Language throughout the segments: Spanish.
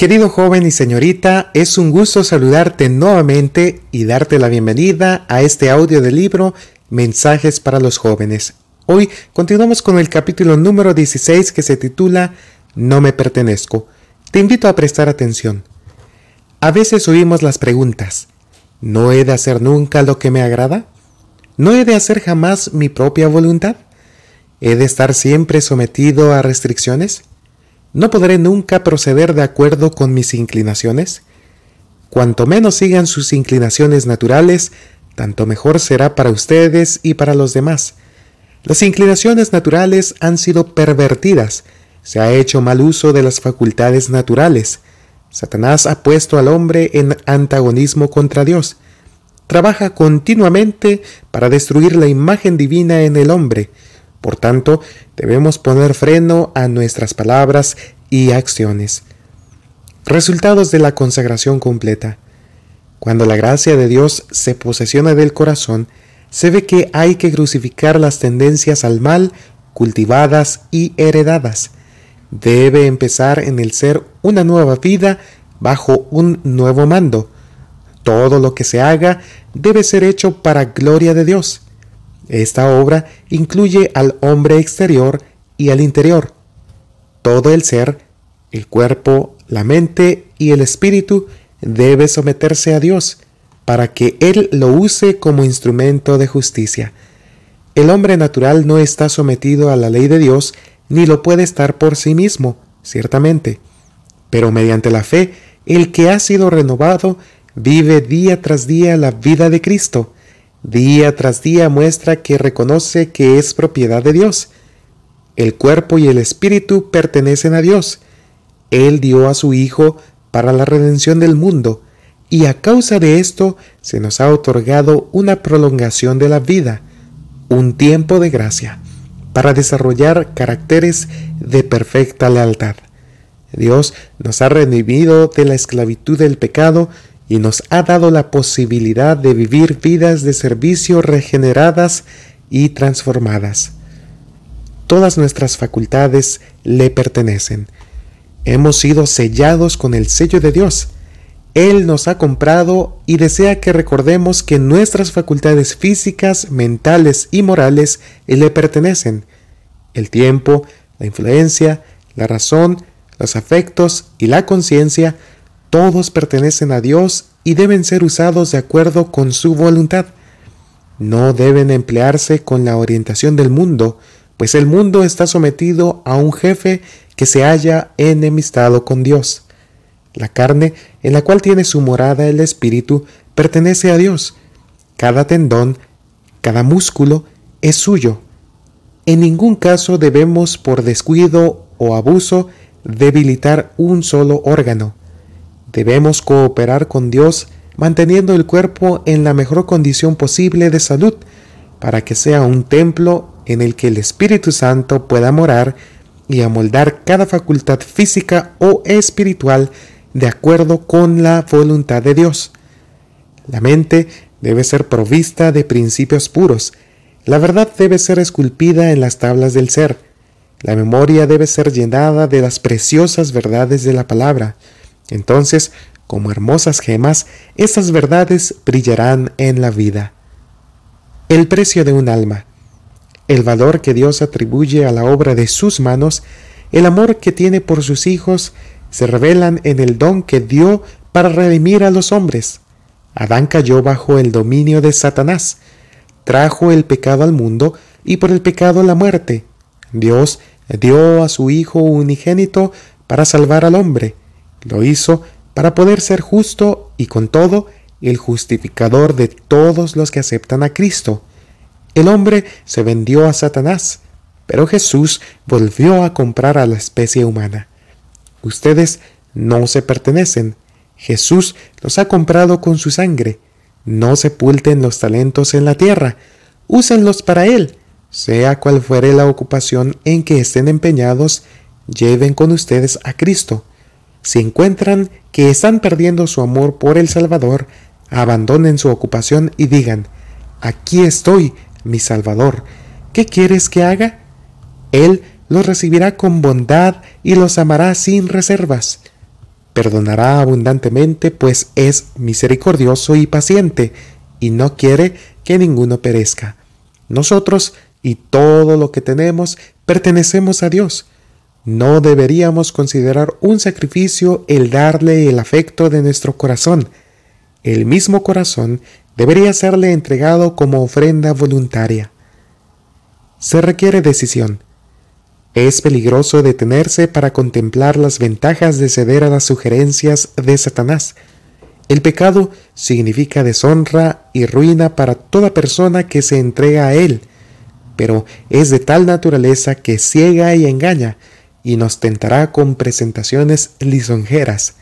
Querido joven y señorita, es un gusto saludarte nuevamente y darte la bienvenida a este audio del libro Mensajes para los jóvenes. Hoy continuamos con el capítulo número 16 que se titula No me pertenezco. Te invito a prestar atención. A veces oímos las preguntas, ¿no he de hacer nunca lo que me agrada? ¿No he de hacer jamás mi propia voluntad? ¿He de estar siempre sometido a restricciones? ¿No podré nunca proceder de acuerdo con mis inclinaciones? Cuanto menos sigan sus inclinaciones naturales, tanto mejor será para ustedes y para los demás. Las inclinaciones naturales han sido pervertidas, se ha hecho mal uso de las facultades naturales. Satanás ha puesto al hombre en antagonismo contra Dios. Trabaja continuamente para destruir la imagen divina en el hombre, por tanto, debemos poner freno a nuestras palabras y acciones. Resultados de la consagración completa. Cuando la gracia de Dios se posesiona del corazón, se ve que hay que crucificar las tendencias al mal cultivadas y heredadas. Debe empezar en el ser una nueva vida bajo un nuevo mando. Todo lo que se haga debe ser hecho para gloria de Dios. Esta obra incluye al hombre exterior y al interior. Todo el ser, el cuerpo, la mente y el espíritu debe someterse a Dios para que Él lo use como instrumento de justicia. El hombre natural no está sometido a la ley de Dios ni lo puede estar por sí mismo, ciertamente. Pero mediante la fe, el que ha sido renovado vive día tras día la vida de Cristo Día tras día muestra que reconoce que es propiedad de Dios. El cuerpo y el espíritu pertenecen a Dios. Él dio a su Hijo para la redención del mundo, y a causa de esto se nos ha otorgado una prolongación de la vida, un tiempo de gracia, para desarrollar caracteres de perfecta lealtad. Dios nos ha redimido de la esclavitud del pecado y nos ha dado la posibilidad de vivir vidas de servicio regeneradas y transformadas. Todas nuestras facultades le pertenecen. Hemos sido sellados con el sello de Dios. Él nos ha comprado y desea que recordemos que nuestras facultades físicas, mentales y morales le pertenecen. El tiempo, la influencia, la razón, los afectos y la conciencia todos pertenecen a Dios y deben ser usados de acuerdo con su voluntad. No deben emplearse con la orientación del mundo, pues el mundo está sometido a un jefe que se haya enemistado con Dios. La carne, en la cual tiene su morada el espíritu, pertenece a Dios. Cada tendón, cada músculo es suyo. En ningún caso debemos, por descuido o abuso, debilitar un solo órgano. Debemos cooperar con Dios manteniendo el cuerpo en la mejor condición posible de salud para que sea un templo en el que el Espíritu Santo pueda morar y amoldar cada facultad física o espiritual de acuerdo con la voluntad de Dios. La mente debe ser provista de principios puros. La verdad debe ser esculpida en las tablas del ser. La memoria debe ser llenada de las preciosas verdades de la palabra. Entonces, como hermosas gemas, esas verdades brillarán en la vida. El precio de un alma, el valor que Dios atribuye a la obra de sus manos, el amor que tiene por sus hijos, se revelan en el don que dio para redimir a los hombres. Adán cayó bajo el dominio de Satanás, trajo el pecado al mundo y por el pecado la muerte. Dios dio a su Hijo unigénito para salvar al hombre. Lo hizo para poder ser justo y con todo el justificador de todos los que aceptan a Cristo. El hombre se vendió a Satanás, pero Jesús volvió a comprar a la especie humana. Ustedes no se pertenecen. Jesús los ha comprado con su sangre. No sepulten los talentos en la tierra. Úsenlos para Él. Sea cual fuere la ocupación en que estén empeñados, lleven con ustedes a Cristo. Si encuentran que están perdiendo su amor por el Salvador, abandonen su ocupación y digan, aquí estoy, mi Salvador, ¿qué quieres que haga? Él los recibirá con bondad y los amará sin reservas. perdonará abundantemente, pues es misericordioso y paciente, y no quiere que ninguno perezca. Nosotros y todo lo que tenemos pertenecemos a Dios. No deberíamos considerar un sacrificio el darle el afecto de nuestro corazón. El mismo corazón debería serle entregado como ofrenda voluntaria. Se requiere decisión. Es peligroso detenerse para contemplar las ventajas de ceder a las sugerencias de Satanás. El pecado significa deshonra y ruina para toda persona que se entrega a él, pero es de tal naturaleza que ciega y engaña, y nos tentará con presentaciones lisonjeras.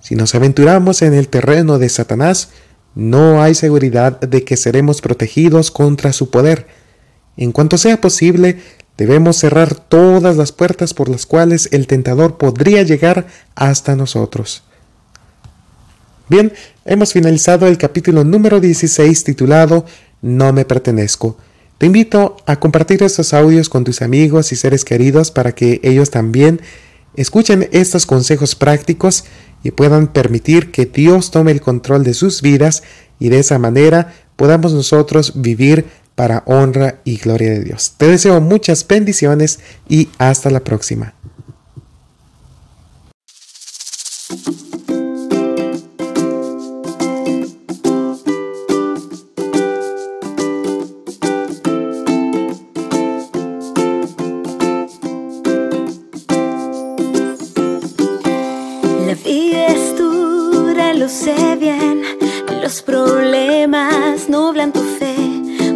Si nos aventuramos en el terreno de Satanás, no hay seguridad de que seremos protegidos contra su poder. En cuanto sea posible, debemos cerrar todas las puertas por las cuales el tentador podría llegar hasta nosotros. Bien, hemos finalizado el capítulo número 16 titulado No me pertenezco. Te invito a compartir estos audios con tus amigos y seres queridos para que ellos también escuchen estos consejos prácticos y puedan permitir que Dios tome el control de sus vidas y de esa manera podamos nosotros vivir para honra y gloria de Dios. Te deseo muchas bendiciones y hasta la próxima. Sé bien, los problemas nublan tu fe,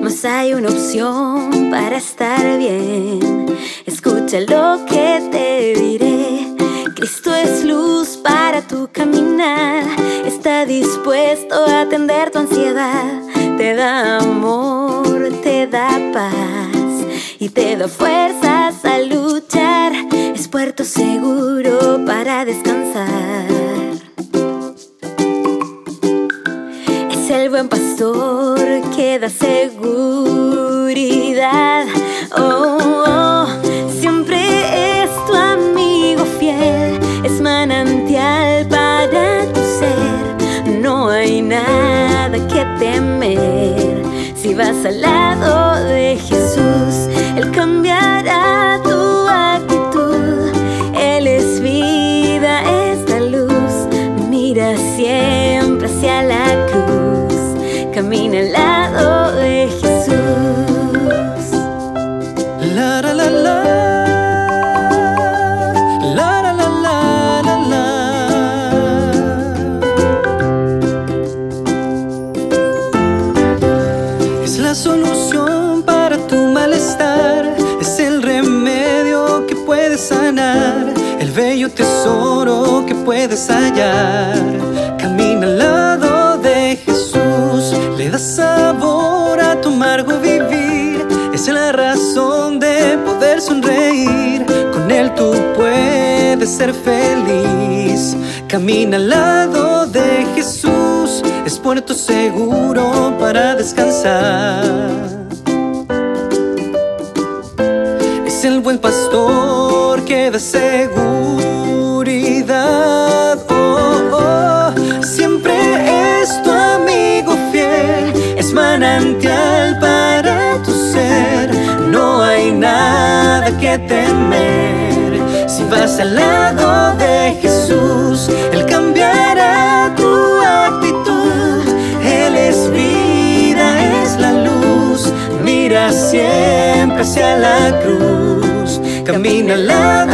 mas hay una opción para estar bien. Escucha lo que te diré. Cristo es luz para tu caminar, está dispuesto a atender tu ansiedad, te da amor, te da paz y te da fuerzas a luchar, es puerto seguro para descansar. Da seguridad. Oh, oh, siempre es tu amigo fiel, es manantial para tu ser. No hay nada que temer si vas al lado la solución para tu malestar. Es el remedio que puedes sanar. El bello tesoro que puedes hallar. Camina al lado da sabor a tu amargo vivir. Es la razón de poder sonreír. Con él tú puedes ser feliz. Camina al lado de Jesús. Es puerto seguro para descansar. Es el buen pastor que da seguridad. Oh, oh, siempre es tu manantial para tu ser. No hay nada que temer. Si vas al lado de Jesús, Él cambiará hacia la cruz. Camina lado